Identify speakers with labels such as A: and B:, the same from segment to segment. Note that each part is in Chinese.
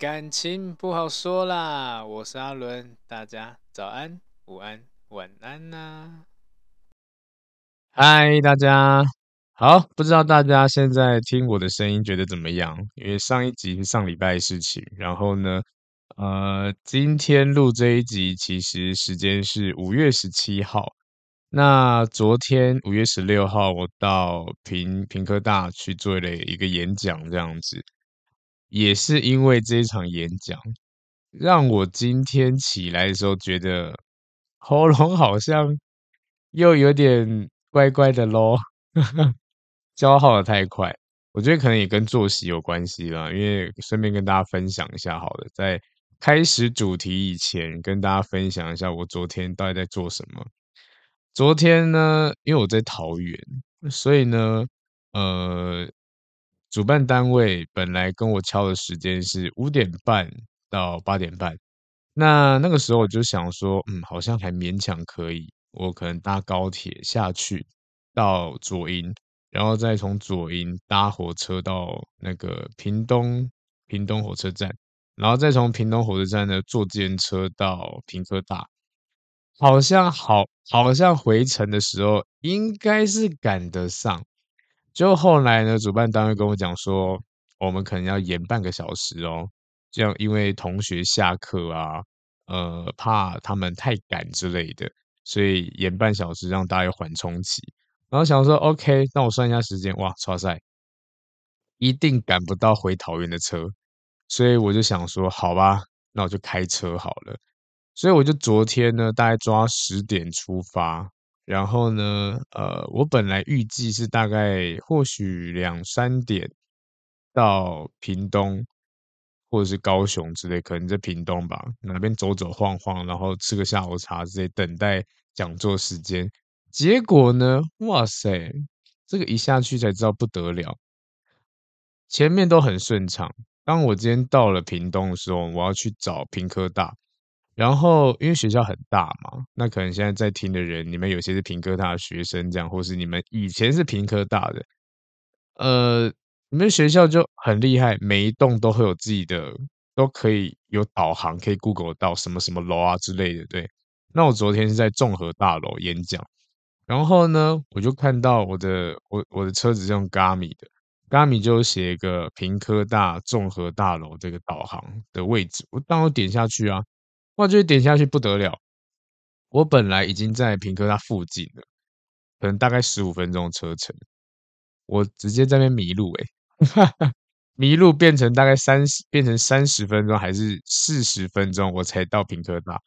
A: 感情不好说啦，我是阿伦，大家早安、午安、晚安呐、嗨，大家好，不知道大家现在听我的声音觉得怎么样？因为上一集是上礼拜的事情，然后呢，呃，今天录这一集，其实时间是五月十七号。那昨天五月十六号，我到屏屏科大去做了一个演讲，这样子，也是因为这一场演讲，让我今天起来的时候觉得喉咙好像又有点怪怪的咯，消耗的太快，我觉得可能也跟作息有关系啦。因为顺便跟大家分享一下，好了，在开始主题以前，跟大家分享一下我昨天到底在做什么。昨天呢，因为我在桃园，所以呢，呃，主办单位本来跟我敲的时间是五点半到八点半。那那个时候我就想说，嗯，好像还勉强可以，我可能搭高铁下去到左营，然后再从左营搭火车到那个屏东屏东火车站，然后再从屏东火车站呢坐计程车到屏科大。好像好，好像回程的时候应该是赶得上，就后来呢，主办单位跟我讲说，我们可能要延半个小时哦，这样因为同学下课啊，呃，怕他们太赶之类的，所以延半小时让大家有缓冲期。然后想说，OK，那我算一下时间，哇，超赛，一定赶不到回桃园的车，所以我就想说，好吧，那我就开车好了。所以我就昨天呢，大概抓十点出发，然后呢，呃，我本来预计是大概或许两三点到屏东或者是高雄之类，可能在屏东吧，哪边走走晃晃，然后吃个下午茶之类，等待讲座时间。结果呢，哇塞，这个一下去才知道不得了，前面都很顺畅。当我今天到了屏东的时候，我要去找屏科大。然后，因为学校很大嘛，那可能现在在听的人，你们有些是屏科大的学生，这样，或是你们以前是屏科大的，呃，你们学校就很厉害，每一栋都会有自己的，都可以有导航，可以 Google 到什么什么楼啊之类的。对，那我昨天是在综合大楼演讲，然后呢，我就看到我的我我的车子是用 g a m i 的 g a m i 就写一个屏科大综合大楼这个导航的位置，我当我点下去啊。哇，就点下去不得了！我本来已经在屏科大附近了，可能大概十五分钟车程，我直接在那边迷路诶，迷路变成大概三十，变成三十分钟还是四十分钟，我才到屏科大。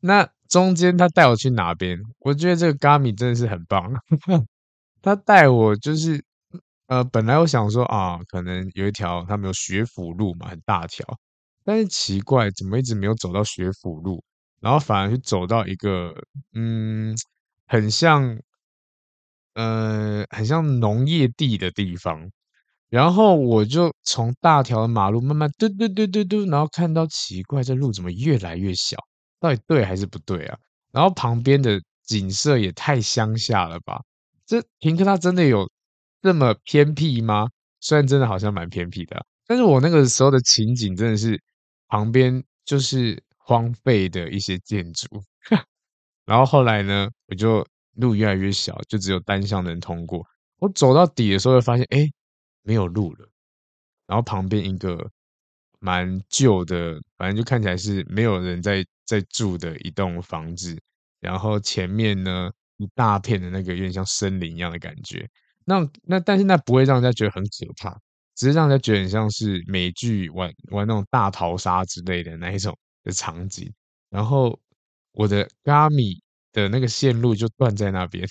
A: 那中间他带我去哪边？我觉得这个嘎米真的是很棒，他带我就是呃，本来我想说啊，可能有一条他们有学府路嘛，很大条。但是奇怪，怎么一直没有走到学府路，然后反而是走到一个嗯，很像呃，很像农业地的地方。然后我就从大条的马路慢慢嘟嘟嘟嘟嘟，然后看到奇怪，这路怎么越来越小？到底对还是不对啊？然后旁边的景色也太乡下了吧？这平科大真的有这么偏僻吗？虽然真的好像蛮偏僻的，但是我那个时候的情景真的是。旁边就是荒废的一些建筑，然后后来呢，我就路越来越小，就只有单向能通过。我走到底的时候，会发现哎，没有路了。然后旁边一个蛮旧的，反正就看起来是没有人在在住的一栋房子。然后前面呢，一大片的那个有点像森林一样的感觉。那那但是那不会让人家觉得很可怕。只是让人家觉得很像是美剧玩玩那种大逃杀之类的那一种的场景，然后我的 Gami 的那个线路就断在那边，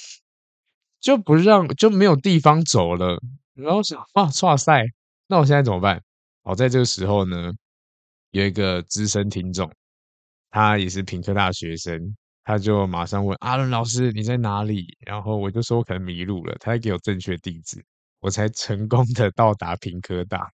A: 就不让就没有地方走了。然后想啊，剉赛，那我现在怎么办？好，在这个时候呢，有一个资深听众，他也是屏科大学生，他就马上问阿伦老师你在哪里？然后我就说我可能迷路了，他还给我正确地址。我才成功的 到达屏科大，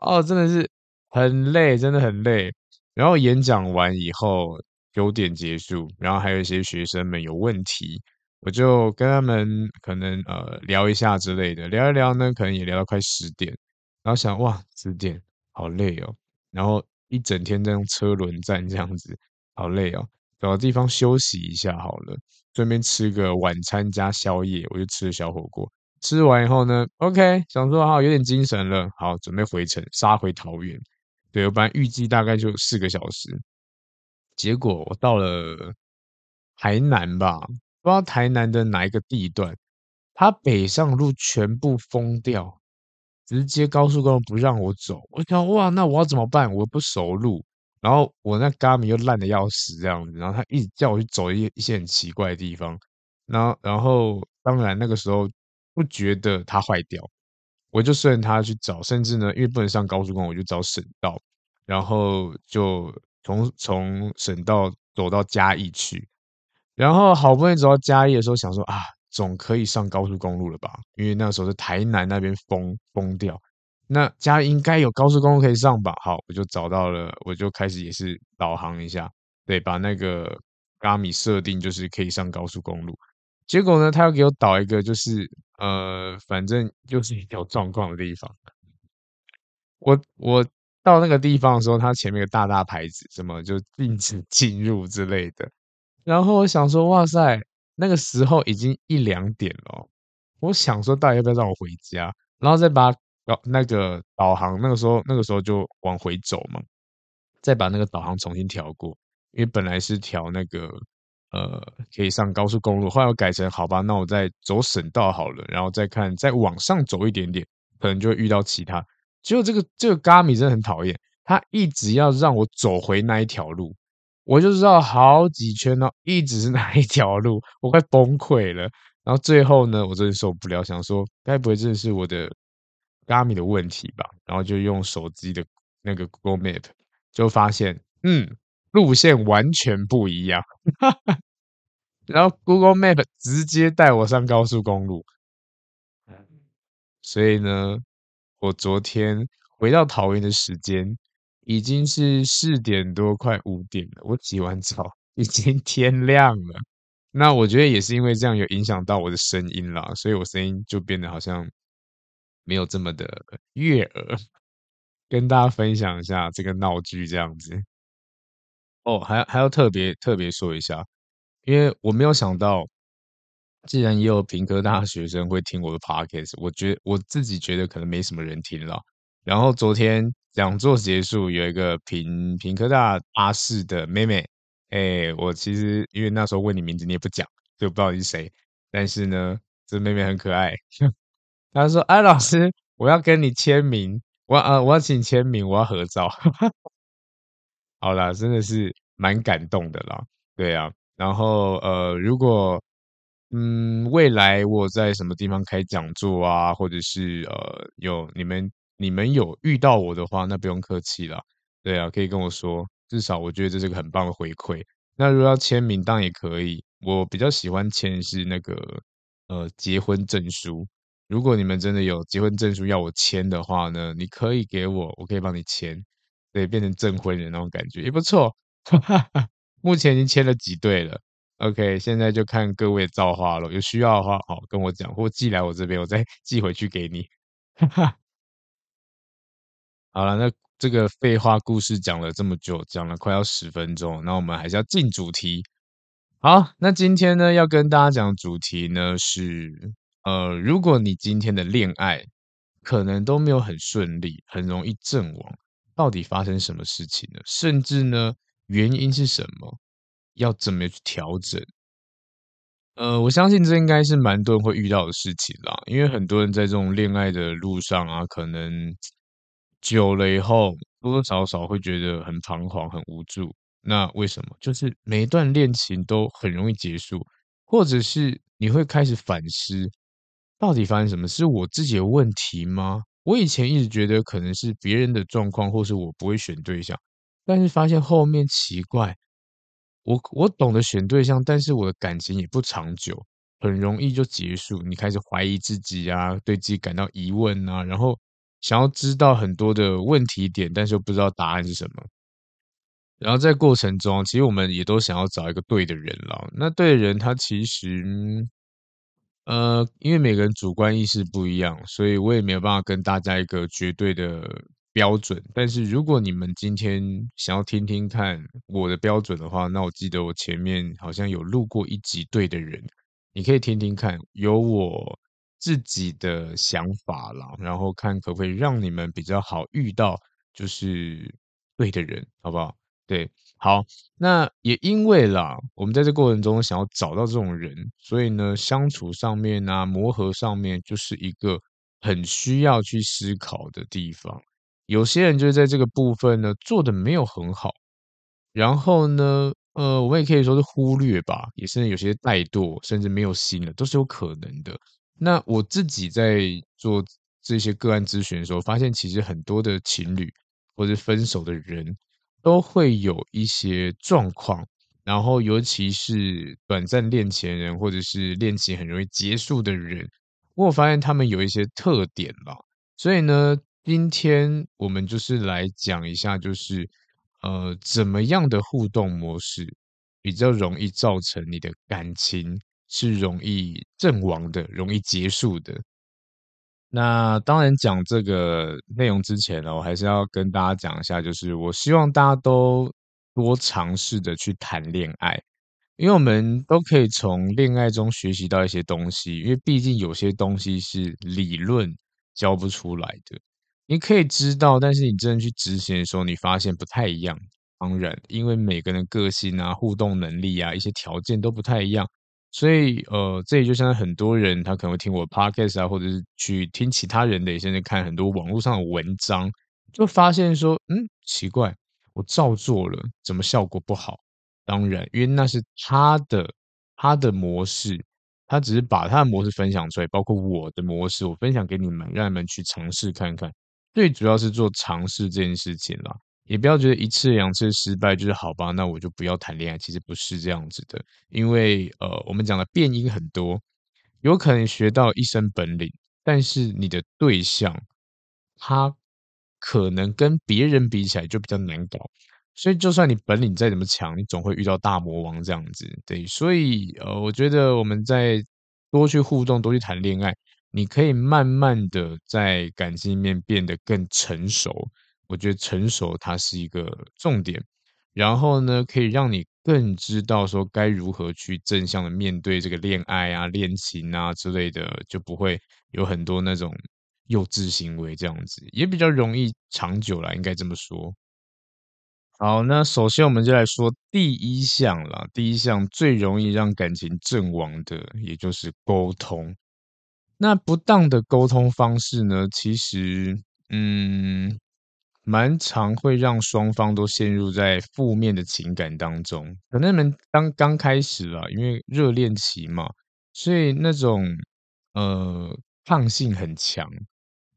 A: 哦，真的是很累，真的很累。然后演讲完以后九点结束，然后还有一些学生们有问题，我就跟他们可能呃聊一下之类的，聊一聊呢，可能也聊到快十点。然后想哇，十点好累哦。然后一整天在用车轮战这样子，好累哦。找个地方休息一下好了，顺便吃个晚餐加宵夜，我就吃了小火锅。吃完以后呢，OK，想说好有点精神了，好准备回程，杀回桃园。对，我本来预计大概就四个小时，结果我到了台南吧，不知道台南的哪一个地段，它北上路全部封掉，直接高速公路不让我走。我想哇，那我要怎么办？我不熟路，然后我那 Garmin 又烂的要死这样子，然后他一直叫我去走一一些很奇怪的地方，然后然后当然那个时候。不觉得它坏掉，我就顺它去找，甚至呢，因为不能上高速公路，我就找省道，然后就从从省道走到嘉义去，然后好不容易走到嘉义的时候，想说啊，总可以上高速公路了吧？因为那时候是台南那边封封掉，那嘉义应该有高速公路可以上吧？好，我就找到了，我就开始也是导航一下，对，把那个 Garmin 设定就是可以上高速公路。结果呢，他要给我导一个，就是呃，反正就是一条状况的地方。我我到那个地方的时候，它前面有大大牌子，什么就禁止进入之类的。然后我想说，哇塞，那个时候已经一两点了。我想说，到底要不要让我回家？然后再把那个导航，那个时候那个时候就往回走嘛，再把那个导航重新调过，因为本来是调那个。呃，可以上高速公路，后来我改成好吧，那我再走省道好了，然后再看再往上走一点点，可能就会遇到其他。结果这个这个 Garmin 真的很讨厌，他一直要让我走回那一条路，我就绕好几圈哦，一直是那一条路，我快崩溃了。然后最后呢，我真的受不了，想说该不会真的是我的 Garmin 的问题吧？然后就用手机的那个 Google Map，就发现嗯。路线完全不一样，然后 Google Map 直接带我上高速公路，所以呢，我昨天回到桃园的时间已经是四点多，快五点了。我洗完澡已经天亮了，那我觉得也是因为这样有影响到我的声音啦，所以我声音就变得好像没有这么的悦耳。跟大家分享一下这个闹剧这样子。哦，还还要特别特别说一下，因为我没有想到，既然也有屏科大学生会听我的 podcast，我觉我自己觉得可能没什么人听了。然后昨天讲座结束，有一个屏屏科大阿四的妹妹，哎，我其实因为那时候问你名字你也不讲，就不知道你是谁。但是呢，这妹妹很可爱，她说：“哎，老师，我要跟你签名，我呃我要请签名，我要合照。” 好啦，真的是蛮感动的啦，对啊，然后呃，如果嗯未来我在什么地方开讲座啊，或者是呃有你们你们有遇到我的话，那不用客气了，对啊，可以跟我说，至少我觉得这是个很棒的回馈。那如果要签名，当然也可以，我比较喜欢签是那个呃结婚证书。如果你们真的有结婚证书要我签的话呢，你可以给我，我可以帮你签。对，变成证婚人那种感觉也不错。哈哈目前已经签了几对了，OK，现在就看各位造化了。有需要的话，好跟我讲，或寄来我这边，我再 寄回去给你。哈哈好了，那这个废话故事讲了这么久，讲了快要十分钟，那我们还是要进主题。好，那今天呢要跟大家讲的主题呢是，呃，如果你今天的恋爱可能都没有很顺利，很容易阵亡。到底发生什么事情呢？甚至呢，原因是什么？要怎么去调整？呃，我相信这应该是蛮多人会遇到的事情啦。因为很多人在这种恋爱的路上啊，可能久了以后，多多少少会觉得很彷徨、很无助。那为什么？就是每一段恋情都很容易结束，或者是你会开始反思，到底发生什么？是我自己的问题吗？我以前一直觉得可能是别人的状况，或是我不会选对象，但是发现后面奇怪，我我懂得选对象，但是我的感情也不长久，很容易就结束。你开始怀疑自己啊，对自己感到疑问啊，然后想要知道很多的问题点，但是又不知道答案是什么。然后在过程中，其实我们也都想要找一个对的人了。那对的人，他其实。呃，因为每个人主观意识不一样，所以我也没有办法跟大家一个绝对的标准，但是如果你们今天想要听听看我的标准的话，那我记得我前面好像有录过一集对的人，你可以听听看，有我自己的想法啦，然后看可不可以让你们比较好遇到就是对的人，好不好？对，好，那也因为啦，我们在这过程中想要找到这种人，所以呢，相处上面啊，磨合上面就是一个。很需要去思考的地方，有些人就是在这个部分呢做的没有很好，然后呢，呃，我们也可以说是忽略吧，也是有些怠惰，甚至没有心了，都是有可能的。那我自己在做这些个案咨询的时候，发现其实很多的情侣或者分手的人都会有一些状况，然后尤其是短暂恋情人或者是恋情很容易结束的人。我有发现他们有一些特点吧，所以呢，今天我们就是来讲一下，就是呃，怎么样的互动模式比较容易造成你的感情是容易阵亡的、容易结束的。那当然讲这个内容之前呢，我还是要跟大家讲一下，就是我希望大家都多尝试的去谈恋爱。因为我们都可以从恋爱中学习到一些东西，因为毕竟有些东西是理论教不出来的。你可以知道，但是你真的去执行的时候，你发现不太一样。当然，因为每个人的个性啊、互动能力啊、一些条件都不太一样，所以呃，这里就像很多人他可能会听我 podcast 啊，或者是去听其他人的，甚至看很多网络上的文章，就发现说，嗯，奇怪，我照做了，怎么效果不好？当然，因为那是他的他的模式，他只是把他的模式分享出来，包括我的模式，我分享给你们，让你们去尝试看看。最主要是做尝试这件事情啦，也不要觉得一次两次失败就是好吧，那我就不要谈恋爱。其实不是这样子的，因为呃，我们讲的变因很多，有可能学到一身本领，但是你的对象他可能跟别人比起来就比较难搞。所以，就算你本领再怎么强，你总会遇到大魔王这样子。对，所以呃，我觉得我们在多去互动，多去谈恋爱，你可以慢慢的在感情里面变得更成熟。我觉得成熟它是一个重点，然后呢，可以让你更知道说该如何去正向的面对这个恋爱啊、恋情啊之类的，就不会有很多那种幼稚行为这样子，也比较容易长久啦，应该这么说。好，那首先我们就来说第一项啦。第一项最容易让感情阵亡的，也就是沟通。那不当的沟通方式呢，其实，嗯，蛮常会让双方都陷入在负面的情感当中。可能你们刚刚开始啦，因为热恋期嘛，所以那种呃抗性很强，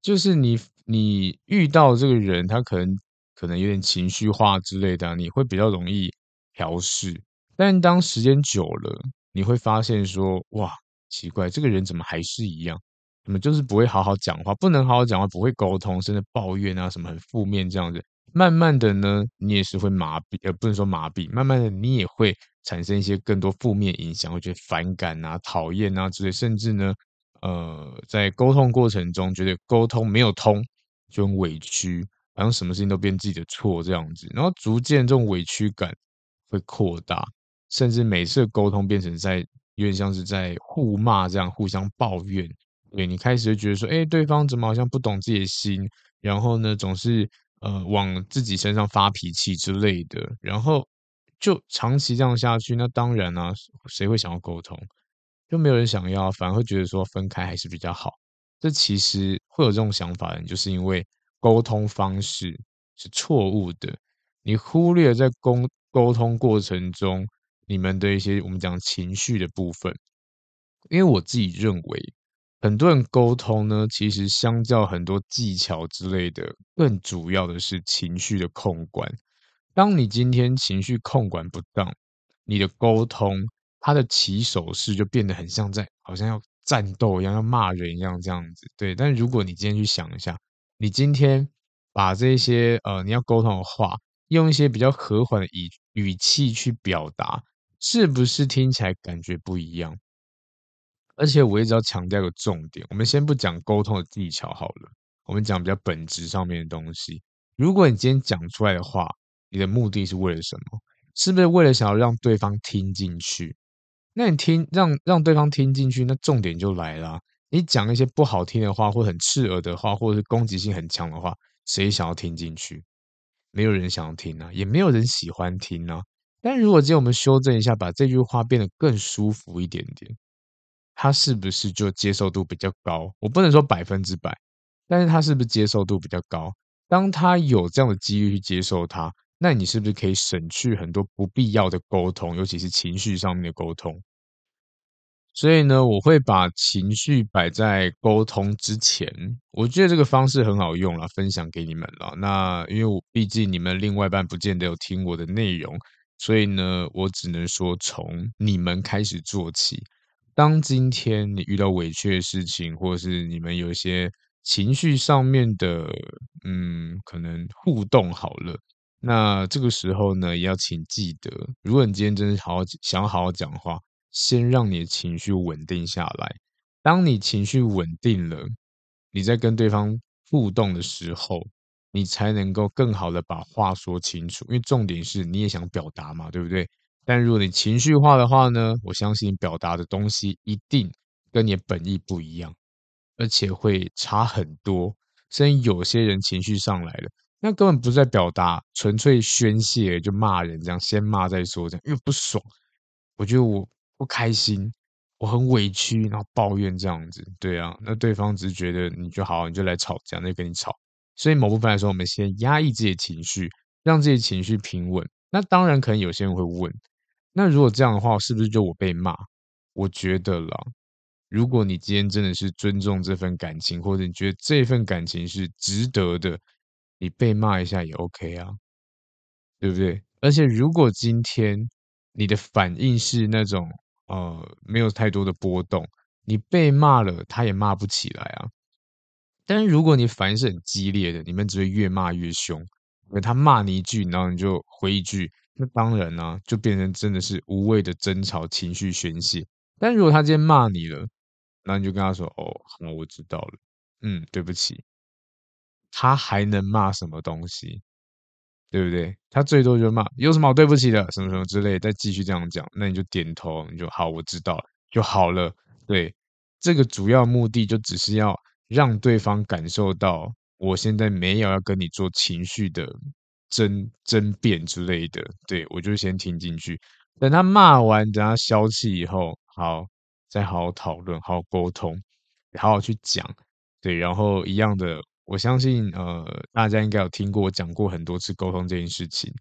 A: 就是你你遇到这个人，他可能。可能有点情绪化之类的，你会比较容易调试。但当时间久了，你会发现说，哇，奇怪，这个人怎么还是一样？怎么就是不会好好讲话，不能好好讲话，不会沟通，甚至抱怨啊，什么很负面这样子。慢慢的呢，你也是会麻痹，呃，不能说麻痹，慢慢的你也会产生一些更多负面影响，会觉得反感啊、讨厌啊之类，甚至呢，呃，在沟通过程中觉得沟通没有通，就很委屈。好像什么事情都变自己的错这样子，然后逐渐这种委屈感会扩大，甚至每次沟通变成在有点像是在互骂这样，互相抱怨。对，你开始就觉得说，哎，对方怎么好像不懂自己的心，然后呢，总是呃往自己身上发脾气之类的，然后就长期这样下去，那当然啊，谁会想要沟通？就没有人想要，反而会觉得说分开还是比较好。这其实会有这种想法的，就是因为。沟通方式是错误的，你忽略在沟沟通过程中你们的一些我们讲情绪的部分。因为我自己认为，很多人沟通呢，其实相较很多技巧之类的，更主要的是情绪的控管。当你今天情绪控管不当，你的沟通它的起手式就变得很像在好像要战斗一样，要骂人一样这样子。对，但如果你今天去想一下。你今天把这些呃你要沟通的话，用一些比较和缓的语语气去表达，是不是听起来感觉不一样？而且我一直要强调一个重点，我们先不讲沟通的技巧好了，我们讲比较本质上面的东西。如果你今天讲出来的话，你的目的是为了什么？是不是为了想要让对方听进去？那你听让让对方听进去，那重点就来了。你讲一些不好听的话，或很刺耳的话，或者是攻击性很强的话，谁想要听进去？没有人想要听啊，也没有人喜欢听啊。但如果今天我们修正一下，把这句话变得更舒服一点点，他是不是就接受度比较高？我不能说百分之百，但是他是不是接受度比较高？当他有这样的机遇去接受他，那你是不是可以省去很多不必要的沟通，尤其是情绪上面的沟通？所以呢，我会把情绪摆在沟通之前。我觉得这个方式很好用了，分享给你们了。那因为我毕竟你们另外一半不见得有听我的内容，所以呢，我只能说从你们开始做起。当今天你遇到委屈的事情，或者是你们有一些情绪上面的，嗯，可能互动好了，那这个时候呢，也要请记得，如果你今天真的好好想好好讲话。先让你的情绪稳定下来。当你情绪稳定了，你在跟对方互动的时候，你才能够更好的把话说清楚。因为重点是你也想表达嘛，对不对？但如果你情绪化的话呢，我相信表达的东西一定跟你的本意不一样，而且会差很多。甚至有些人情绪上来了，那根本不是在表达，纯粹宣泄，就骂人这样，先骂再说这样，因为不爽。我觉得我。不开心，我很委屈，然后抱怨这样子，对啊，那对方只是觉得你就好，你就来吵架，那就跟你吵。所以某部分来说，我们先压抑自己的情绪，让自己情绪平稳。那当然，可能有些人会问，那如果这样的话，是不是就我被骂？我觉得啦，如果你今天真的是尊重这份感情，或者你觉得这份感情是值得的，你被骂一下也 OK 啊，对不对？而且如果今天你的反应是那种，呃，没有太多的波动，你被骂了，他也骂不起来啊。但是如果你反应是很激烈的，你们只会越骂越凶。因为他骂你一句，然后你就回一句，那当然呢、就变成真的是无谓的争吵、情绪宣泄。但如果他今天骂你了，那你就跟他说：“哦，好，我知道了，嗯，对不起。”他还能骂什么东西？对不对？他最多就骂，有什么好对不起的，什么什么之类，再继续这样讲，那你就点头，你就好，我知道了就好了。对，这个主要目的就只是要让对方感受到，我现在没有要跟你做情绪的争争辩之类的。对，我就先听进去，等他骂完，等他消气以后，好，再好好讨论，好好沟通，好好去讲。对，然后一样的。我相信，呃，大家应该有听过我讲过很多次沟通这件事情，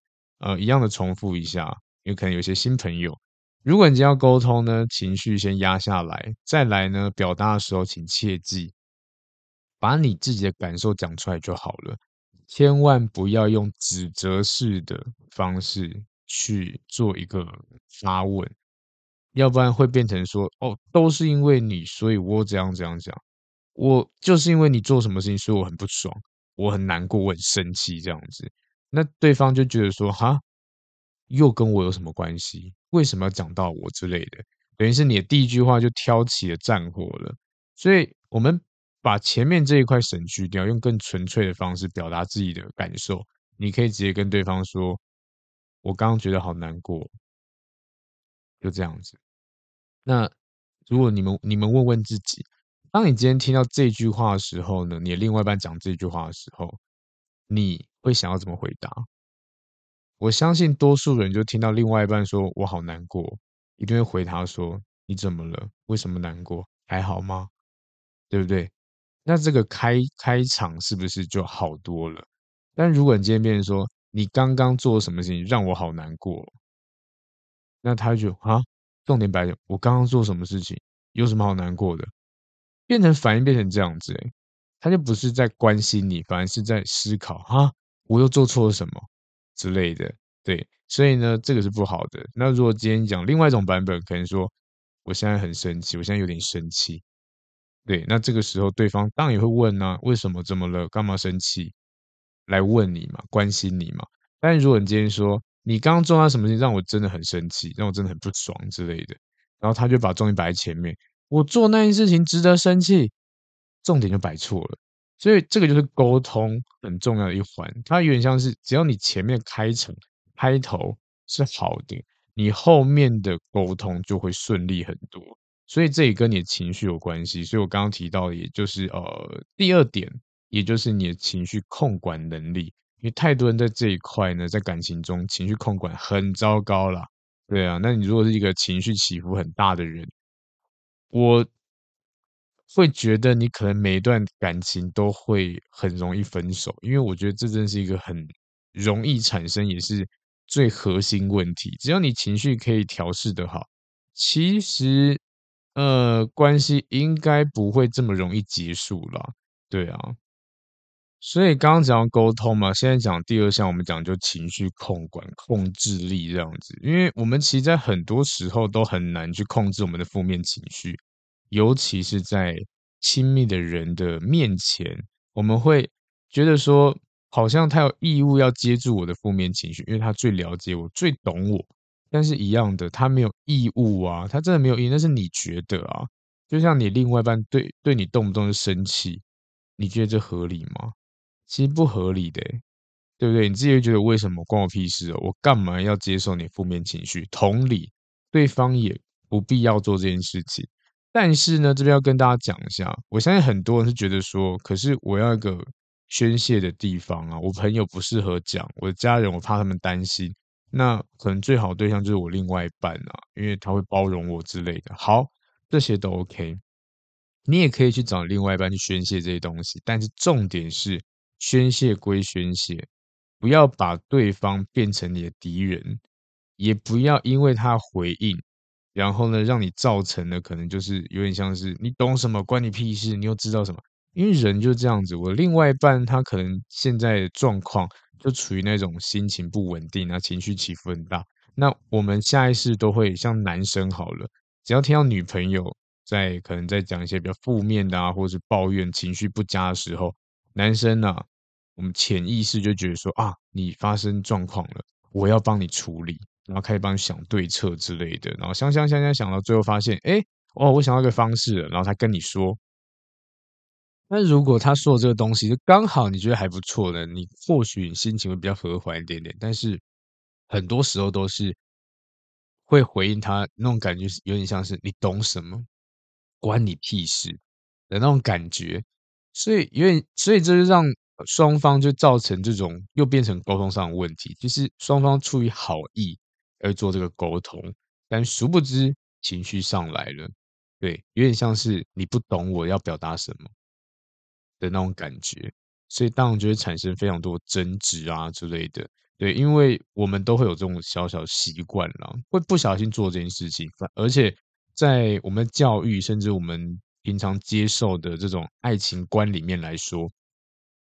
A: 呃，一样的重复一下，因为可能有些新朋友，如果你要沟通呢，情绪先压下来，再来呢，表达的时候，请切记，把你自己的感受讲出来就好了，千万不要用指责式的方式去做一个发问，要不然会变成说，哦，都是因为你，所以我怎样怎样讲。我就是因为你做什么事情，所以我很不爽，我很难过，我很生气，这样子，那对方就觉得说，哈，又跟我有什么关系？为什么要讲到我之类的？等于是你的第一句话就挑起了战火了。所以，我们把前面这一块省去掉，用更纯粹的方式表达自己的感受。你可以直接跟对方说，我刚刚觉得好难过，就这样子。那如果你们你们问问自己。当你今天听到这句话的时候呢，你的另外一半讲这句话的时候，你会想要怎么回答？我相信多数人就听到另外一半说“我好难过”，一定会回他说：“你怎么了？为什么难过？还好吗？对不对？”那这个开开场是不是就好多了？但如果你今天变成说“你刚刚做了什么事情让我好难过”，那他就啊，重点摆在我刚刚做什么事情，有什么好难过的？变成反应变成这样子，他就不是在关心你，反而是在思考啊，我又做错了什么之类的，对，所以呢，这个是不好的。那如果今天讲另外一种版本，可能说我现在很生气，我现在有点生气，对，那这个时候对方当然也会问、啊，为什么？怎么了？干嘛生气？来问你嘛，关心你嘛。但如果你今天说你刚刚做了什么事情让我真的很生气，让我真的很不爽之类的，然后他就把重点摆在前面。我做那件事情值得生气，重点就摆错了。所以这个就是沟通很重要的一环。它有点像是，只要你前面开场开头是好的，你后面的沟通就会顺利很多。所以这也跟你的情绪有关系。所以我刚刚提到的，也就是呃第二点，也就是你的情绪控管能力。因为太多人在这一块呢，在感情中情绪控管很糟糕啦。对啊，那你如果是一个情绪起伏很大的人，我会觉得你可能每一段感情都会很容易分手，因为我觉得这真是一个很容易产生，也是最核心问题。只要你情绪可以调试得好，其实呃关系应该不会这么容易结束啦。对啊。所以刚刚讲到沟通嘛，现在讲第二项，我们讲就情绪控管、控制力这样子。因为我们其实，在很多时候都很难去控制我们的负面情绪，尤其是在亲密的人的面前，我们会觉得说，好像他有义务要接住我的负面情绪，因为他最了解我、最懂我。但是，一样的，他没有义务啊，他真的没有义务，那是你觉得啊。就像你另外一半对对你动不动就生气，你觉得这合理吗？其实不合理的，对不对？你自己会觉得为什么关我屁事哦？我干嘛要接受你负面情绪？同理，对方也不必要做这件事情。但是呢，这边要跟大家讲一下，我相信很多人是觉得说，可是我要一个宣泄的地方啊，我朋友不适合讲，我的家人我怕他们担心，那可能最好的对象就是我另外一半啊，因为他会包容我之类的。好，这些都 OK，你也可以去找另外一半去宣泄这些东西，但是重点是。宣泄归宣泄，不要把对方变成你的敌人，也不要因为他回应，然后呢，让你造成的可能就是有点像是你懂什么关你屁事，你又知道什么？因为人就这样子，我另外一半他可能现在的状况就处于那种心情不稳定啊，情绪起伏很大。那我们下意识都会像男生好了，只要听到女朋友在可能在讲一些比较负面的啊，或者是抱怨情绪不佳的时候。男生呢、啊，我们潜意识就觉得说啊，你发生状况了，我要帮你处理，然后开始帮你想对策之类的，然后想想想想想到最后发现，哎，哦，我想到一个方式，然后他跟你说，那如果他说的这个东西就刚好你觉得还不错的，你或许心情会比较和缓一点点，但是很多时候都是会回应他那种感觉，有点像是你懂什么，关你屁事的那种感觉。所以，因为所以这就让双方就造成这种又变成沟通上的问题。就是双方出于好意而做这个沟通，但殊不知情绪上来了，对，有点像是你不懂我要表达什么的那种感觉。所以当然就会产生非常多争执啊之类的。对，因为我们都会有这种小小习惯啦，会不小心做这件事情，而且在我们教育，甚至我们。平常接受的这种爱情观里面来说，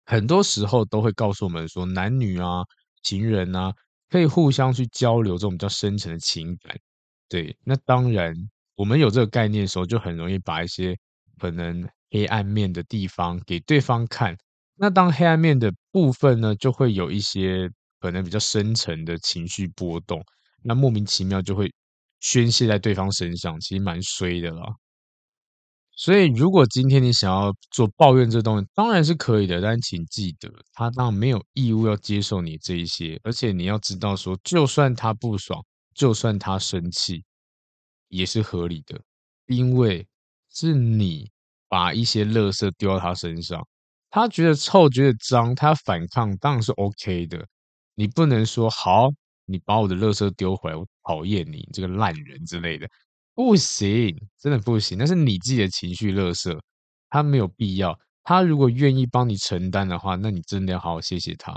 A: 很多时候都会告诉我们说，男女啊、情人啊，可以互相去交流这种比较深层的情感。对，那当然，我们有这个概念的时候，就很容易把一些可能黑暗面的地方给对方看。那当黑暗面的部分呢，就会有一些可能比较深层的情绪波动，那莫名其妙就会宣泄在对方身上，其实蛮衰的啦。所以，如果今天你想要做抱怨这东西，当然是可以的，但请记得，他当然没有义务要接受你这一些，而且你要知道说，就算他不爽，就算他生气，也是合理的，因为是你把一些垃圾丢到他身上，他觉得臭，觉得脏，他反抗，当然是 OK 的。你不能说好，你把我的垃圾丢回来，我讨厌你这个烂人之类的。不行，真的不行。那是你自己的情绪垃圾，他没有必要。他如果愿意帮你承担的话，那你真的要好好谢谢他，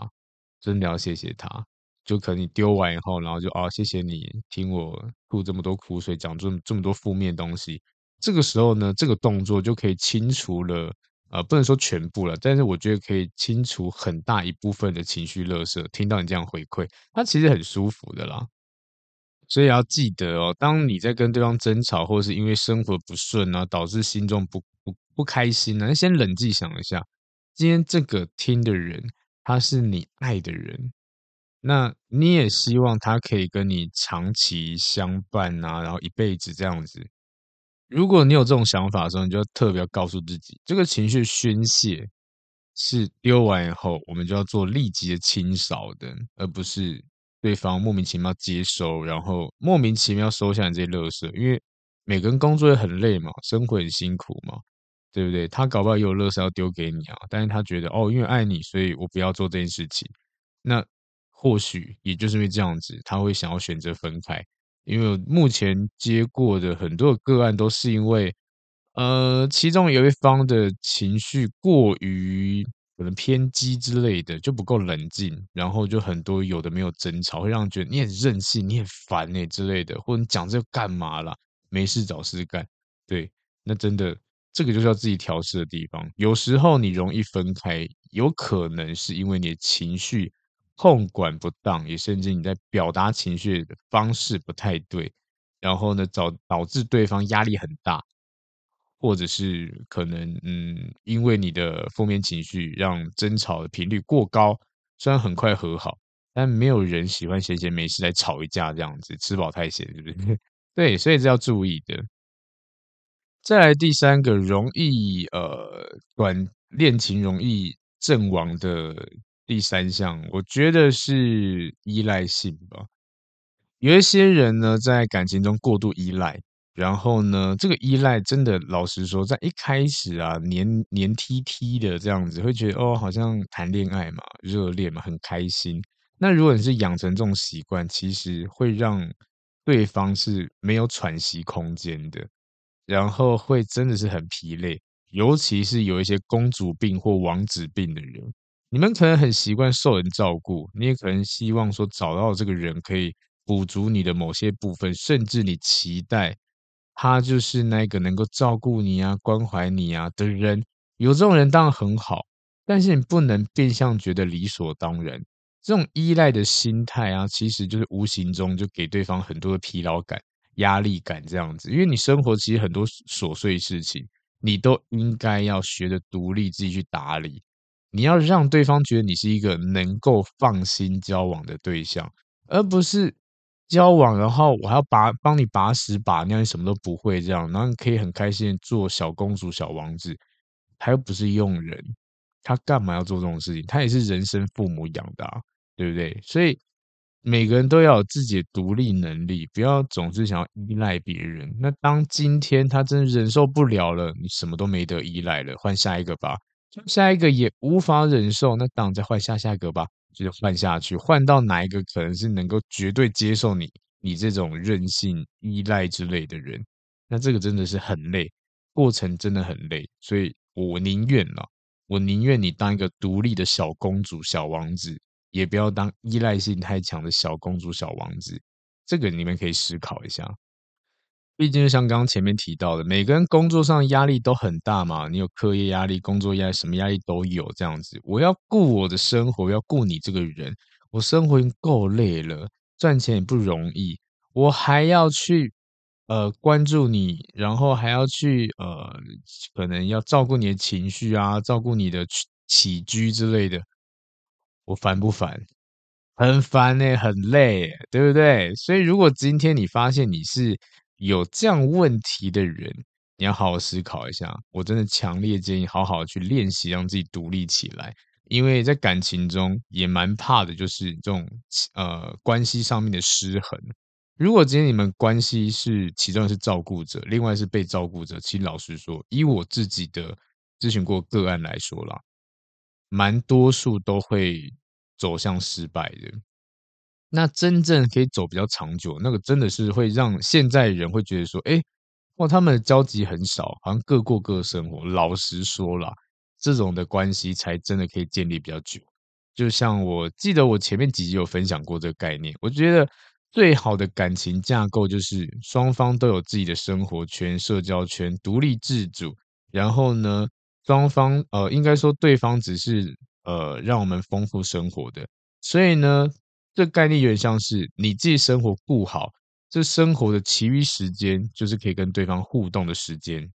A: 真的要谢谢他。就可能你丢完以后，然后就啊，谢谢你听我吐这么多苦水，讲这么这么多负面东西。这个时候呢，这个动作就可以清除了，呃，不能说全部了，但是我觉得可以清除很大一部分的情绪垃圾。听到你这样回馈，他其实很舒服的啦。所以要记得哦，当你在跟对方争吵，或是因为生活不顺啊，导致心中不不不开心呢，先冷静想一下，今天这个听的人，他是你爱的人，那你也希望他可以跟你长期相伴啊，然后一辈子这样子。如果你有这种想法的时候，你就特别要告诉自己，这个情绪宣泄是丢完以后，我们就要做立即的清扫的，而不是对方莫名其妙接收，然后莫名其妙收下你这些垃圾。因为每个人工作也很累嘛，生活很辛苦嘛，对不对？他搞不好也有垃圾要丢给你啊，但是他觉得哦，因为爱你，所以我不要做这件事情。那或许也就是因为这样子，他会想要选择分开。因为目前接过的很多的个案都是因为。呃，其中有一方的情绪过于可能偏激之类的，就不够冷静，然后就很多有的没有争吵，会让人觉得你很任性，你很烦欸之类的，或者你讲这干嘛啦？没事找事干。对，那真的这个就是要自己调试的地方。有时候你容易分开，有可能是因为你的情绪控管不当，也甚至你在表达情绪的方式不太对，然后呢，导导致对方压力很大。或者是可能，嗯，因为你的负面情绪让争吵的频率过高，虽然很快和好，但没有人喜欢闲闲没事来吵一架这样子，吃饱太闲，是不是？对，所以这要注意的。再来第三个容易呃短恋情容易阵亡的第三项，我觉得是依赖性吧。有一些人呢，在感情中过度依赖。然后呢，这个依赖真的，老实说，在一开始啊，黏黏 T T 的这样子，会觉得哦，好像谈恋爱嘛，热恋嘛，很开心。那如果你是养成这种习惯，其实会让对方是没有喘息空间的，然后会真的是很疲累。尤其是有一些公主病或王子病的人，你们可能很习惯受人照顾，你也可能希望说找到这个人可以补足你的某些部分，甚至你期待。他就是那个能够照顾你啊、关怀你啊的人，有这种人当然很好，但是你不能变相觉得理所当然。这种依赖的心态啊，其实就是无形中就给对方很多的疲劳感、压力感这样子。因为你生活其实很多琐碎事情，你都应该要学着独立自己去打理。你要让对方觉得你是一个能够放心交往的对象，而不是。交往，然后我还要把帮你把屎把尿，你什么都不会这样，然后你可以很开心做小公主、小王子，他又不是佣人，他干嘛要做这种事情？他也是人生父母养的啊，对不对？所以每个人都要有自己的独立能力，不要总是想要依赖别人。那当今天他真的忍受不了了，你什么都没得依赖了，换下一个吧。下一个也无法忍受，那当然再换下下一个吧。就是换下去，换到哪一个可能是能够绝对接受你、你这种任性、依赖之类的人，那这个真的是很累，过程真的很累，所以我宁愿啊，我宁愿你当一个独立的小公主、小王子，也不要当依赖性太强的小公主、小王子。这个你们可以思考一下。毕竟，像刚刚前面提到的，每个人工作上压力都很大嘛。你有课业压力、工作压力，什么压力都有。这样子，我要顾我的生活，要顾你这个人。我生活已经够累了，赚钱也不容易，我还要去呃关注你，然后还要去呃可能要照顾你的情绪啊，照顾你的起居之类的，我烦不烦？很烦欸，很累欸，对不对？所以，如果今天你发现你是有这样问题的人，你要好好思考一下。我真的强烈建议好好去练习，让自己独立起来。因为在感情中也蛮怕的，就是这种呃关系上面的失衡。如果今天你们关系是其中是照顾者，另外是被照顾者，其实老实说，以我自己的咨询过个案来说啦，蛮多数都会走向失败的。那真正可以走比较长久，那个真的是会让现在人会觉得说，哎，哇，他们的交集很少，好像各过各生活。老实说啦，这种的关系才真的可以建立比较久。就像我记得我前面几集有分享过这个概念，我觉得最好的感情架构就是双方都有自己的生活圈、社交圈，独立自主。然后呢，双方呃，应该说对方只是呃，让我们丰富生活的。所以呢。这概念有点像是你自己生活顾好，这生活的其余时间就是可以跟对方互动的时间。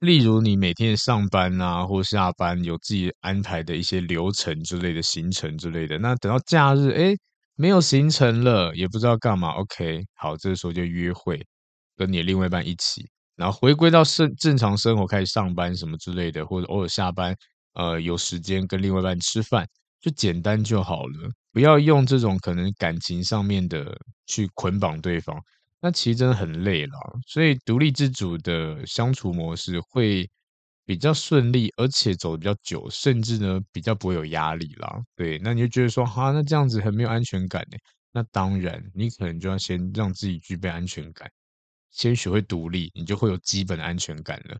A: 例如你每天上班啊，或下班有自己安排的一些流程之类的行程之类的。那等到假日，哎，没有行程了，也不知道干嘛。OK，好，这个时候就约会，跟你另外一半一起，然后回归到正正常生活，开始上班什么之类的，或者偶尔下班。呃有时间跟另外一半吃饭，就简单就好了，不要用这种可能感情上面的去捆绑对方，那其实真的很累了。所以独立自主的相处模式会比较顺利，而且走得比较久，甚至呢比较不会有压力啦。对，那你就觉得说，哈，那这样子很没有安全感呢？那当然，你可能就要先让自己具备安全感。先学会独立，你就会有基本的安全感了。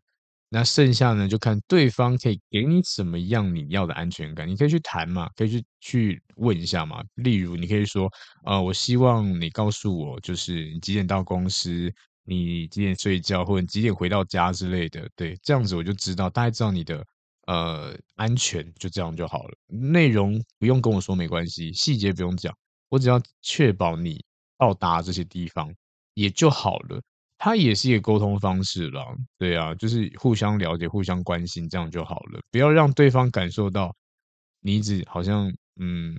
A: 那剩下呢，就看对方可以给你什么样你要的安全感。你可以去谈嘛，可以去去问一下嘛。例如，你可以说，呃，我希望你告诉我，就是你几点到公司，你几点睡觉，或者几点回到家之类的。对，这样子我就知道，大概知道你的呃安全，就这样就好了。内容不用跟我说没关系，细节不用讲，我只要确保你到达这些地方也就好了。它也是一个沟通方式啦，对啊，就是互相了解、互相关心，这样就好了。不要让对方感受到你一直好像嗯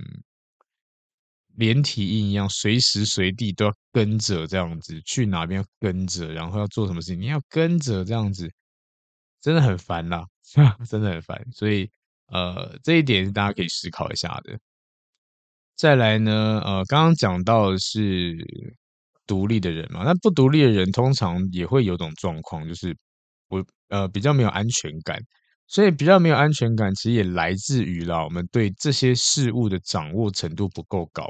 A: 连体婴一样，随时随地都要跟着这样子，去哪边跟着，然后要做什么事情你要跟着这样子，真的很烦啦，真的很烦。所以呃，这一点是大家可以思考一下的。再来呢，呃，刚刚讲到的是。独立的人嘛，那不独立的人通常也会有种状况，就是我呃比较没有安全感，所以比较没有安全感，其实也来自于啦，我们对这些事物的掌握程度不够高。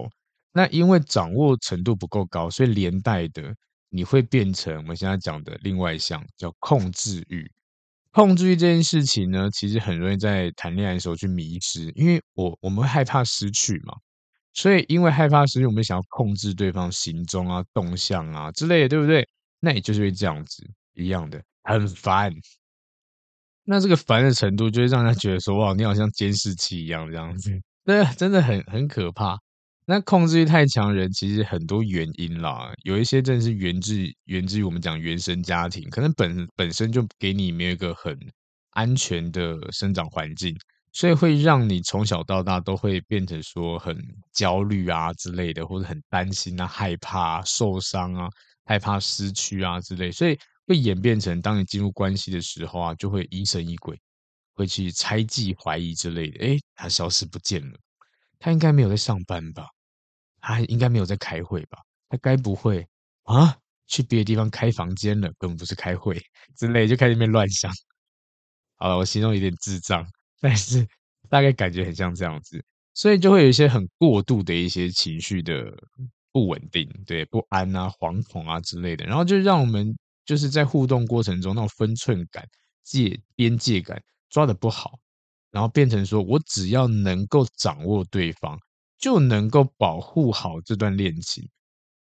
A: 那因为掌握程度不够高，所以连带的你会变成我们现在讲的另外一项叫控制欲。控制欲这件事情呢，其实很容易在谈恋爱的时候去迷失，因为我我们会害怕失去嘛。所以，因为害怕失去，我们想要控制对方行踪啊、动向啊之类的，对不对？那也就是会这样子一样的，很烦。那这个烦的程度，就会让人觉得说：“哇，你好像监视器一样，这样子。”对，真的很很可怕。那控制欲太强人，其实很多原因啦，有一些真的是源自源自于我们讲原生家庭，可能本本身就给你没有一个很安全的生长环境。所以会让你从小到大都会变成说很焦虑啊之类的，或者很担心啊、害怕啊、受伤啊、害怕失去啊之类，所以会演变成当你进入关系的时候啊，就会疑神疑鬼，会去猜忌、怀疑之类的。诶，他消失不见了，他应该没有在上班吧？他应该没有在开会吧？他该不会啊去别的地方开房间了？根本不是开会 之类，就开始那边乱想。好了，我心中有点智障。但是大概感觉很像这样子，所以就会有一些很过度的一些情绪的不稳定，对，不安啊、惶恐啊之类的，然后就让我们就是在互动过程中那种分寸感、界边界感抓得不好，然后变成说我只要能够掌握对方，就能够保护好这段恋情，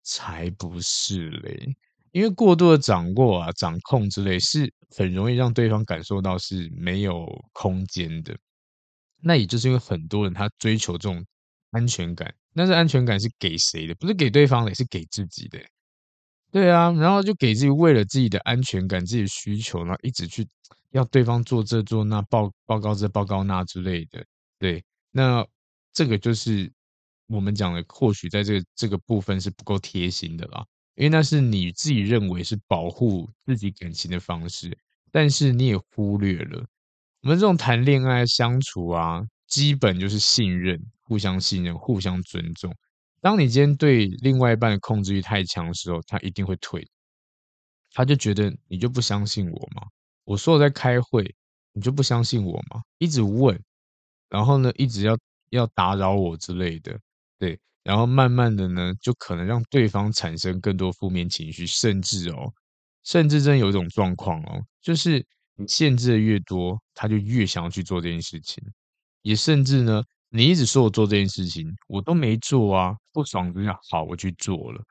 A: 才不是嘞。因为过度的掌握啊、掌控之类，是很容易让对方感受到是没有空间的。那也就是因为很多人他追求这种安全感，但是安全感是给谁的？不是给对方的，是给自己的。对啊，然后就给自己为了自己的安全感、自己的需求，然后一直去要对方做这做那、报报告这报告那之类的。对，那这个就是我们讲的，或许在这个这个部分是不够贴心的啦。因为那是你自己认为是保护自己感情的方式，但是你也忽略了我们这种谈恋爱相处啊，基本就是信任，互相信任，互相尊重。当你今天对另外一半的控制欲太强的时候，他一定会退，他就觉得你就不相信我吗？我说我在开会，你就不相信我吗？一直问，然后呢，一直要要打扰我之类的，对。然后慢慢的呢，就可能让对方产生更多负面情绪，甚至哦，甚至真有一种状况哦，就是你限制的越多，他就越想要去做这件事情。也甚至呢，你一直说我做这件事情，我都没做啊，不爽就想好，我去做了。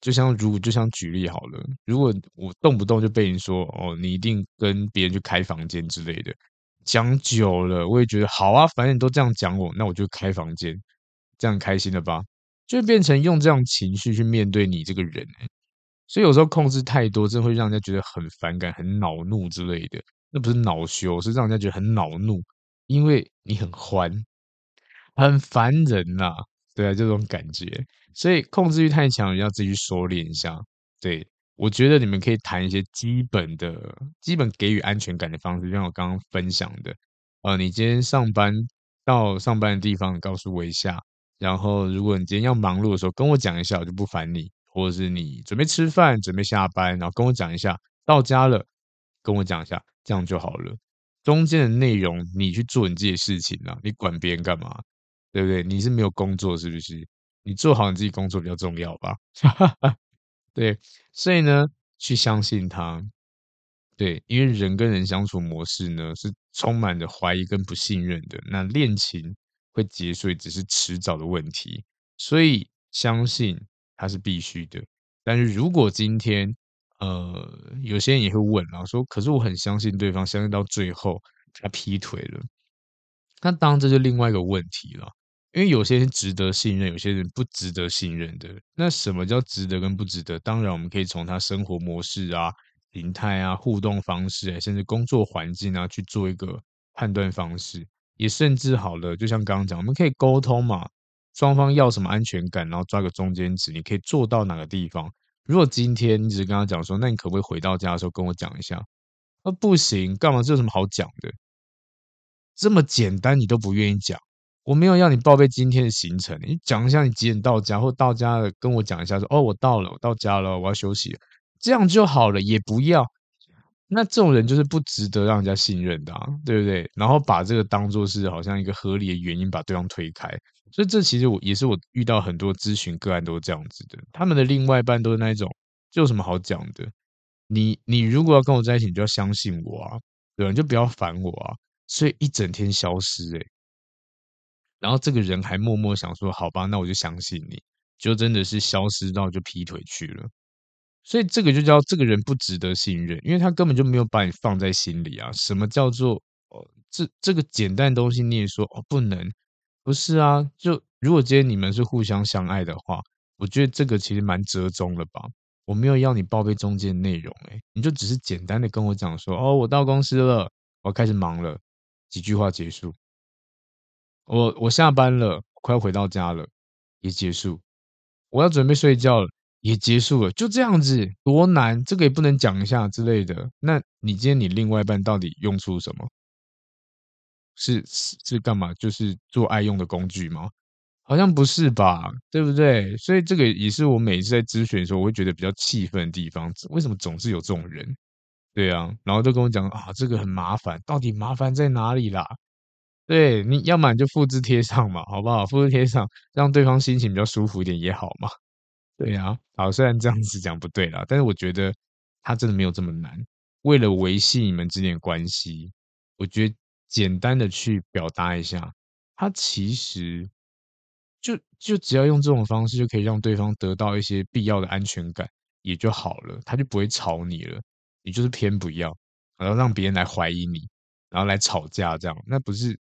A: 就像如果就像举例好了，如果我动不动就被人说哦，你一定跟别人去开房间之类的，讲久了，我也觉得好啊，反正你都这样讲我，那我就开房间。这样开心了吧？就变成用这样情绪去面对你这个人，所以有时候控制太多，真的会让人家觉得很反感、很恼怒之类的。那不是恼羞，是让人家觉得很恼怒，因为你很欢，很烦人呐。对啊，这种感觉。所以控制欲太强，要自己去收敛一下。对，我觉得你们可以谈一些基本的、基本给予安全感的方式，像我刚刚分享的。呃，你今天上班到上班的地方，告诉我一下。然后，如果你今天要忙碌的时候，跟我讲一下，我就不烦你。或者是你准备吃饭，准备下班，然后跟我讲一下，到家了，跟我讲一下，这样就好了。中间的内容你去做你自己的事情啊，你管别人干嘛？对不对？你是没有工作是不是？你做好你自己工作比较重要吧？对，所以呢，去相信他。对，因为人跟人相处模式呢，是充满着怀疑跟不信任的。那恋情会结束，只是迟早的问题。所以相信它是必须的。但是如果今天，呃，有些人也会问，然后说，可是我很相信对方，相信到最后他劈腿了，那当然这就另外一个问题了。因为有些人值得信任，有些人不值得信任的。那什么叫值得跟不值得？当然，我们可以从他生活模式啊、形态啊、互动方式啊，甚至工作环境啊，去做一个判断方式。也甚至好了，就像刚刚讲，我们可以沟通嘛，双方要什么安全感，然后抓个中间值，你可以做到哪个地方。如果今天你只是跟他讲说，那你可不可以回到家的时候跟我讲一下？啊，不行，干嘛？这有什么好讲的？这么简单你都不愿意讲，我没有要你报备今天的行程，你讲一下你几点到家，或到家了跟我讲一下说，哦，我到了，我到家了，我要休息，这样就好了，也不要。那这种人就是不值得让人家信任的啊，对不对？然后把这个当做是好像一个合理的原因把对方推开，所以这其实我也是我遇到很多咨询个案都是这样子的，他们的另外一半都是那一种，这有什么好讲的？你你如果要跟我在一起，你就要相信我啊，对吧？你就不要烦我啊，所以一整天消失诶、然后这个人还默默想说，好吧，那我就相信你，就真的是消失到就劈腿去了。所以这个就叫这个人不值得信任，因为他根本就没有把你放在心里啊。什么叫做哦？这这个简单的东西你也说哦不能？不是啊。就如果今天你们是互相相爱的话，我觉得这个其实蛮折中的吧。我没有要你报备中间内容，诶，你就只是简单的跟我讲说哦，我到公司了，我开始忙了，几句话结束。我我下班了，快要回到家了，也结束。我要准备睡觉了。也结束了，就这样子，多难？这个也不能讲一下之类的。那你今天你另外一半到底用出什么？是是是干嘛？就是做爱用的工具吗？好像不是吧，对不对？所以这个也是我每一次在咨询的时候，我会觉得比较气愤的地方。为什么总是有这种人？对啊，然后都跟我讲啊，这个很麻烦，到底麻烦在哪里啦？对，你要么你就复制贴上嘛，好不好？复制贴上，让对方心情比较舒服一点也好嘛。对呀，好，虽然这样子讲不对啦，但是我觉得他真的没有这么难。为了维系你们之间的关系，我觉得简单的去表达一下，他其实就就只要用这种方式，就可以让对方得到一些必要的安全感，也就好了，他就不会吵你了。你就是偏不要，然后让别人来怀疑你，然后来吵架，这样那不是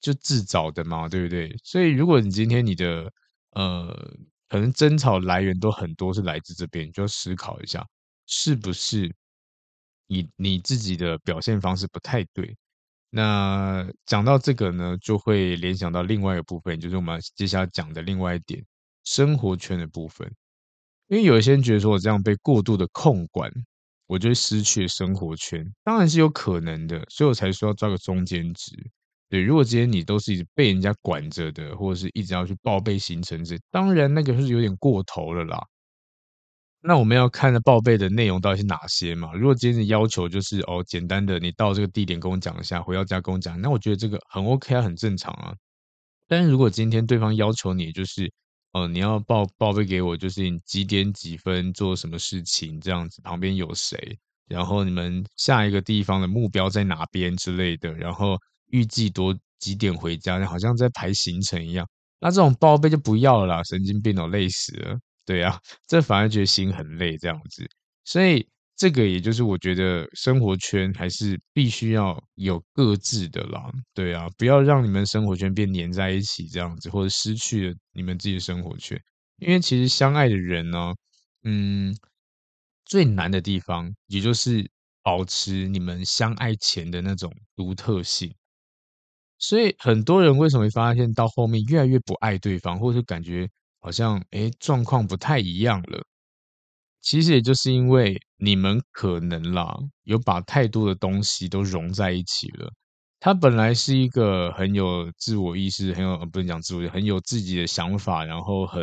A: 就自找的嘛？对不对？所以如果你今天你的呃。可能争吵来源都很多，是来自这边，就要思考一下，是不是你你自己的表现方式不太对？那讲到这个呢，就会联想到另外一个部分，就是我们接下来讲的另外一点，生活圈的部分。因为有一些人觉得说我这样被过度的控管，我就会失去生活圈，当然是有可能的，所以我才说要抓个中间值。对，如果今天你都是一直被人家管着的，或者是一直要去报备行程这，当然那个是有点过头了啦。那我们要看的报备的内容到底是哪些嘛？如果今天的要求就是哦，简单的，你到这个地点跟我讲一下，回到家跟我讲，那我觉得这个很 OK 啊，很正常啊。但是如果今天对方要求你就是哦、你要报报备给我，就是你几点几分做什么事情这样子，旁边有谁，然后你们下一个地方的目标在哪边之类的，然后。预计多几点回家，好像在排行程一样。那这种报备就不要了啦，神经病哦，累死了。对啊，这反而觉得心很累这样子。所以这个也就是我觉得生活圈还是必须要有各自的啦。对啊，不要让你们生活圈变黏在一起这样子，或者失去了你们自己的生活圈。因为其实相爱的人呢，嗯，最难的地方也就是保持你们相爱前的那种独特性。所以很多人为什么会发现到后面越来越不爱对方，或者是感觉好像诶状况不太一样了？其实也就是因为你们可能啦，有把太多的东西都融在一起了，他本来是一个很有自我意识、很有不能讲自我，很有自己的想法，然后很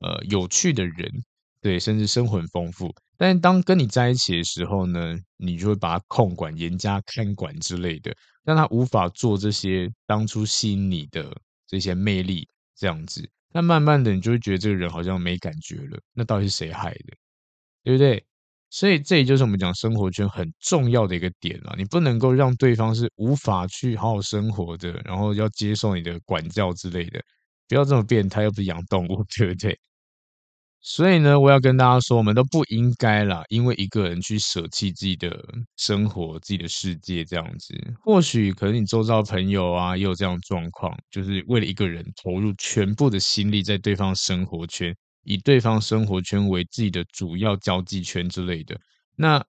A: 呃有趣的人，对，甚至生活很丰富。但当跟你在一起的时候呢，你就会把他控管、严加看管之类的，让他无法做这些当初吸引你的这些魅力，这样子。那慢慢的，你就会觉得这个人好像没感觉了。那到底是谁害的？对不对？所以这也就是我们讲生活圈很重要的一个点了。你不能够让对方是无法去好好生活的，然后要接受你的管教之类的。不要这么变态，又不是养动物，对不对？所以呢，我要跟大家说，我们都不应该啦，因为一个人去舍弃自己的生活、自己的世界这样子。或许可能你周遭朋友啊，也有这样状况，就是为了一个人投入全部的心力在对方生活圈，以对方生活圈为自己的主要交际圈之类的。那，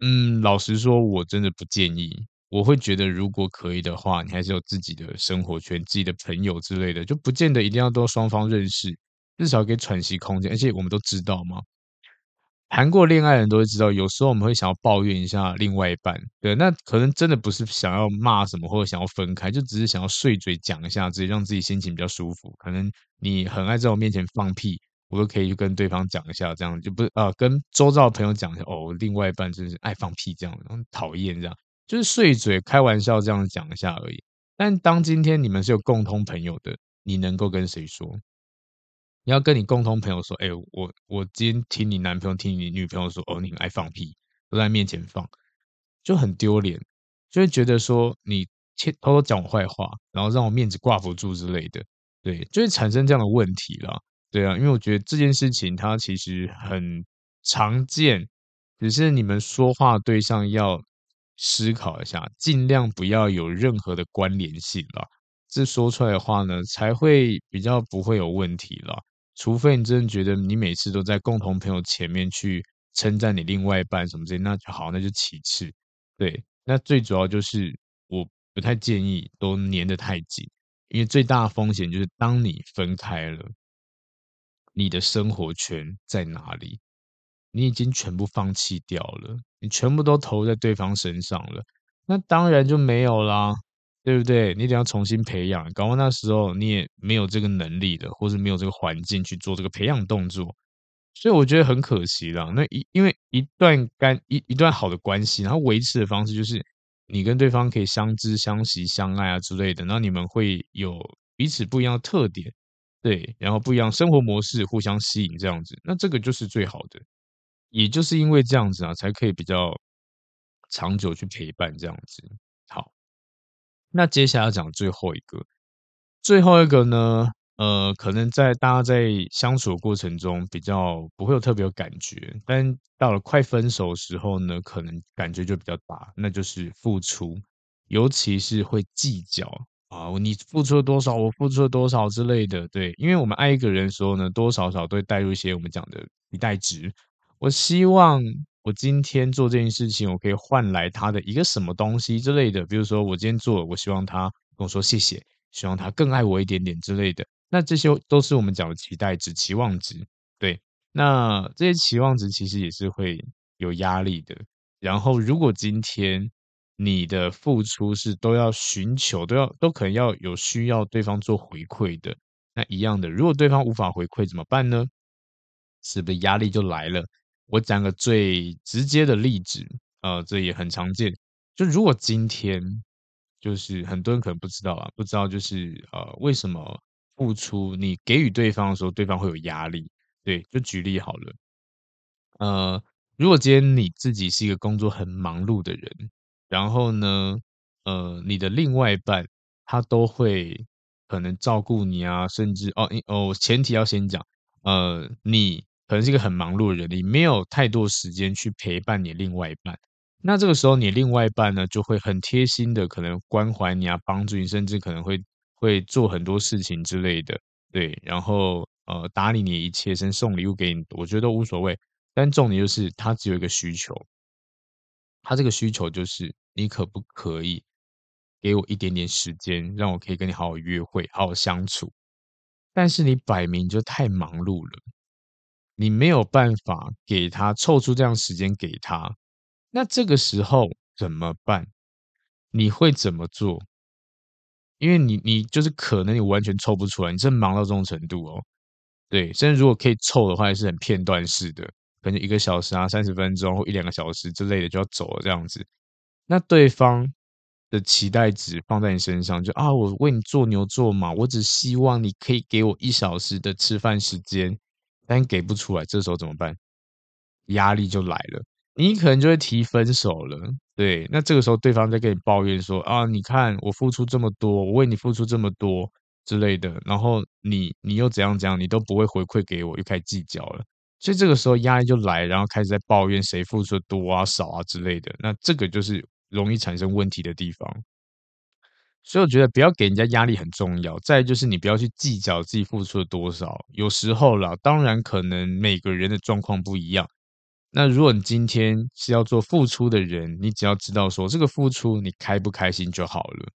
A: 嗯，老实说，我真的不建议。我会觉得，如果可以的话，你还是有自己的生活圈、自己的朋友之类的，就不见得一定要都双方认识。至少给喘息空间，而且我们都知道嘛，谈过恋爱的人都会知道，有时候我们会想要抱怨一下另外一半，对，那可能真的不是想要骂什么或者想要分开，就只是想要碎嘴讲一下，直接让自己心情比较舒服。可能你很爱在我面前放屁，我都可以去跟对方讲一下，这样就不啊、跟周遭的朋友讲一下，哦，另外一半真是爱放屁这样，很讨厌这样，就是碎嘴开玩笑这样讲一下而已。但当今天你们是有共同朋友的，你能够跟谁说？你要跟你共同朋友说，哎、我我今天听你男朋友、听你女朋友说，哦，你爱放屁，都在面前放，就很丢脸，就会觉得说你偷偷讲我坏话，然后让我面子挂不住之类的，对，就会产生这样的问题啦。对啊，因为我觉得这件事情它其实很常见，只是你们说话对象要思考一下，尽量不要有任何的关联性啦，这说出来的话呢，才会比较不会有问题啦。除非你真的觉得你每次都在共同朋友前面去称赞你另外一半什么之类，那就好，那就其次。对，那最主要就是我不太建议都粘得太紧，因为最大的风险就是当你分开了，你的生活圈在哪里？你已经全部放弃掉了，你全部都投在对方身上了，那当然就没有啦。对不对？你得要重新培养，搞完那时候你也没有这个能力的，或是没有这个环境去做这个培养动作，所以我觉得很可惜啦。那一因为一段干一一段好的关系，然后维持的方式就是你跟对方可以相知相惜相爱啊之类的，然后你们会有彼此不一样的特点，对，然后不一样生活模式互相吸引这样子，那这个就是最好的，也就是因为这样子啊，才可以比较长久去陪伴这样子。好。那接下来要讲最后一个，最后一个呢，呃，可能在大家在相处的过程中比较不会有特别有感觉，但到了快分手的时候呢，可能感觉就比较大，那就是付出，尤其是会计较啊，你付出了多少，我付出了多少之类的，对，因为我们爱一个人的时候呢，多少少都会带入一些我们讲的期待值，我希望。我今天做这件事情，我可以换来他的一个什么东西之类的。比如说，我今天做，我希望他跟我说谢谢，希望他更爱我一点点之类的。那这些都是我们讲的期待值、期望值。对，那这些期望值其实也是会有压力的。然后，如果今天你的付出是都要寻求，都要都可能要有需要对方做回馈的，那一样的，如果对方无法回馈怎么办呢？是不是压力就来了？我讲个最直接的例子，呃，这也很常见。就如果今天，就是很多人可能不知道啊，不知道就是呃，为什么付出你给予对方的时候，对方会有压力？对，就举例好了。呃，如果今天你自己是一个工作很忙碌的人，然后呢，呃，你的另外一半他都会可能照顾你啊，甚至哦哦，前提要先讲，呃，你。可能是一个很忙碌的人，你没有太多时间去陪伴你另外一半。那这个时候，你另外一半呢，就会很贴心的，可能关怀你啊，帮助你，甚至可能会会做很多事情之类的。对，然后呃，打理你一切，甚至送礼物给你，我觉得都无所谓。但重点就是，他只有一个需求，他这个需求就是，你可不可以给我一点点时间，让我可以跟你好好约会，好好相处？但是你摆明就太忙碌了。你没有办法给他凑出这样时间给他，那这个时候怎么办？你会怎么做？因为你你就是可能你完全凑不出来，你真忙到这种程度哦。对，甚至如果可以凑的话，也是很片段式的，可能一个小时啊、三十分钟或一两个小时之类的就要走了这样子。那对方的期待值放在你身上，就啊，我为你做牛做马，我只希望你可以给我一小时的吃饭时间，但给不出来，这时候怎么办？压力就来了，你可能就会提分手了。对，那这个时候对方在跟你抱怨说啊，你看我付出这么多，我为你付出这么多。之类的，然后你你又怎样怎样，你都不会回馈给我，又开始计较了，所以这个时候压力就来，然后开始在抱怨谁付出的多啊少啊之类的，那这个就是容易产生问题的地方。所以我觉得不要给人家压力很重要，再就是你不要去计较自己付出了多少，有时候啦，当然可能每个人的状况不一样。那如果你今天是要做付出的人，你只要知道说这个付出你开不开心就好了。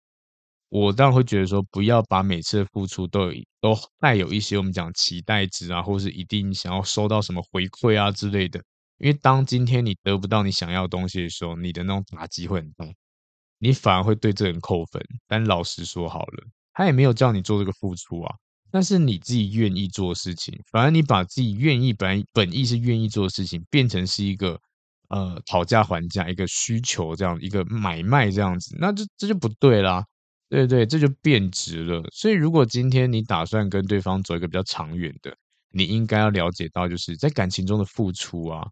A: 我当然会觉得说，不要把每次的付出都都带有一些我们讲期待值啊，或是一定想要收到什么回馈啊之类的。因为当今天你得不到你想要的东西的时候，你的那种打击会很大，你反而会对这人扣分。但老实说好了，他也没有叫你做这个付出啊，那是你自己愿意做的事情。反而你把自己愿意本本意是愿意做的事情，变成是一个呃讨价还价、一个需求这样一个买卖这样子，那这这就不对啦。对对，这就变质了。所以，如果今天你打算跟对方走一个比较长远的，你应该要了解到，就是在感情中的付出啊，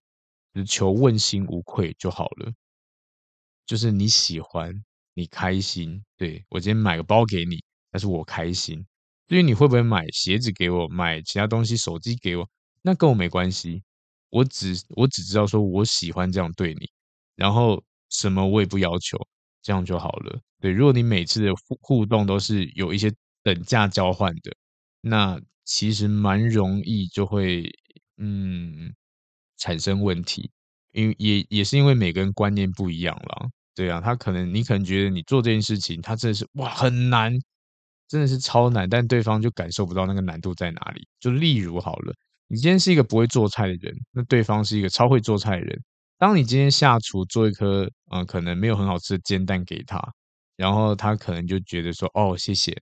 A: 就求问心无愧就好了。就是你喜欢，你开心，对，我今天买个包给你，但是我开心。至于你会不会买鞋子给我，买其他东西，手机给我，那跟我没关系。我只我只知道说我喜欢这样对你，然后什么我也不要求。这样就好了。对，如果你每次的互互动都是有一些等价交换的，那其实蛮容易就会嗯产生问题，因为也也是因为每个人观念不一样啦。对啊，他可能你可能觉得你做这件事情，他真的是哇很难，真的是超难，但对方就感受不到那个难度在哪里。就例如好了，你今天是一个不会做菜的人，那对方是一个超会做菜的人。当你今天下厨做一颗，嗯、可能没有很好吃的煎蛋给他，然后他可能就觉得说，哦，谢谢，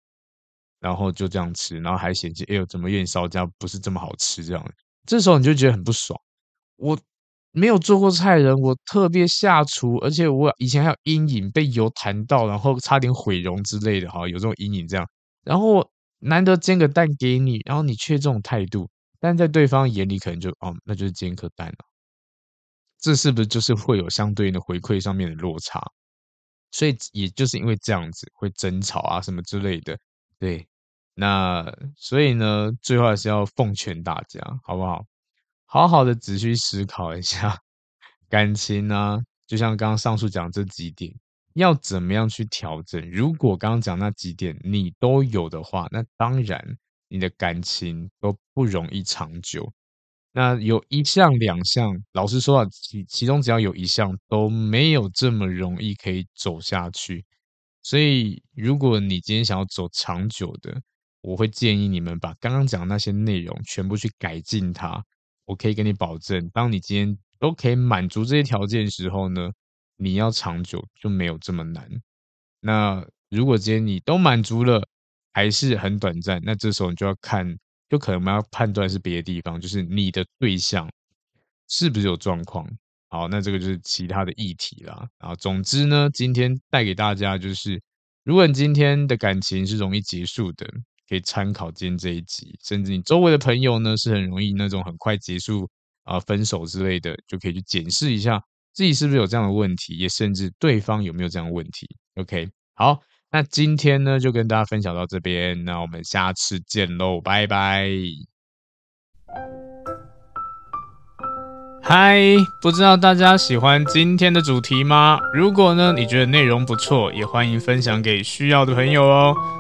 A: 然后就这样吃，然后还嫌弃，哎呦，怎么有点烧焦，不是这么好吃这样。这时候你就觉得很不爽。我没有做过菜人，我特别下厨，而且我以前还有阴影，被油弹到，然后差点毁容之类的，哈，有这种阴影这样。然后难得煎个蛋给你，然后你却这种态度，但在对方眼里可能就，哦，那就是煎颗蛋了。这是不是就是会有相对应的回馈上面的落差？所以也就是因为这样子会争吵啊什么之类的，对。那所以呢，最后还是要奉劝大家，好不好？好好的仔细思考一下感情呢，就像刚刚上述讲这几点，要怎么样去调整？如果刚刚讲那几点你都有的话，那当然你的感情都不容易长久。那有一项两项，老实说啊，其其中只要有一项都没有这么容易可以走下去。所以，如果你今天想要走长久的，我会建议你们把刚刚讲的那些内容全部去改进它。我可以跟你保证，当你今天都可以满足这些条件的时候呢，你要长久就没有这么难。那如果今天你都满足了，还是很短暂，那这时候你就要看。就可能我们要判断是别的地方，就是你的对象是不是有状况。好，那这个就是其他的议题啦。然后总之呢，今天带给大家就是，如果你今天的感情是容易结束的，可以参考今天这一集。甚至你周围的朋友呢，是很容易那种很快结束啊、分手之类的，就可以去检视一下自己是不是有这样的问题，也甚至对方有没有这样的问题。OK，好。那今天呢，就跟大家分享到这边，那我们下次见喽，拜拜。嗨，不知道大家喜欢今天的主题吗？如果呢，你觉得内容不错，也欢迎分享给需要的朋友哦。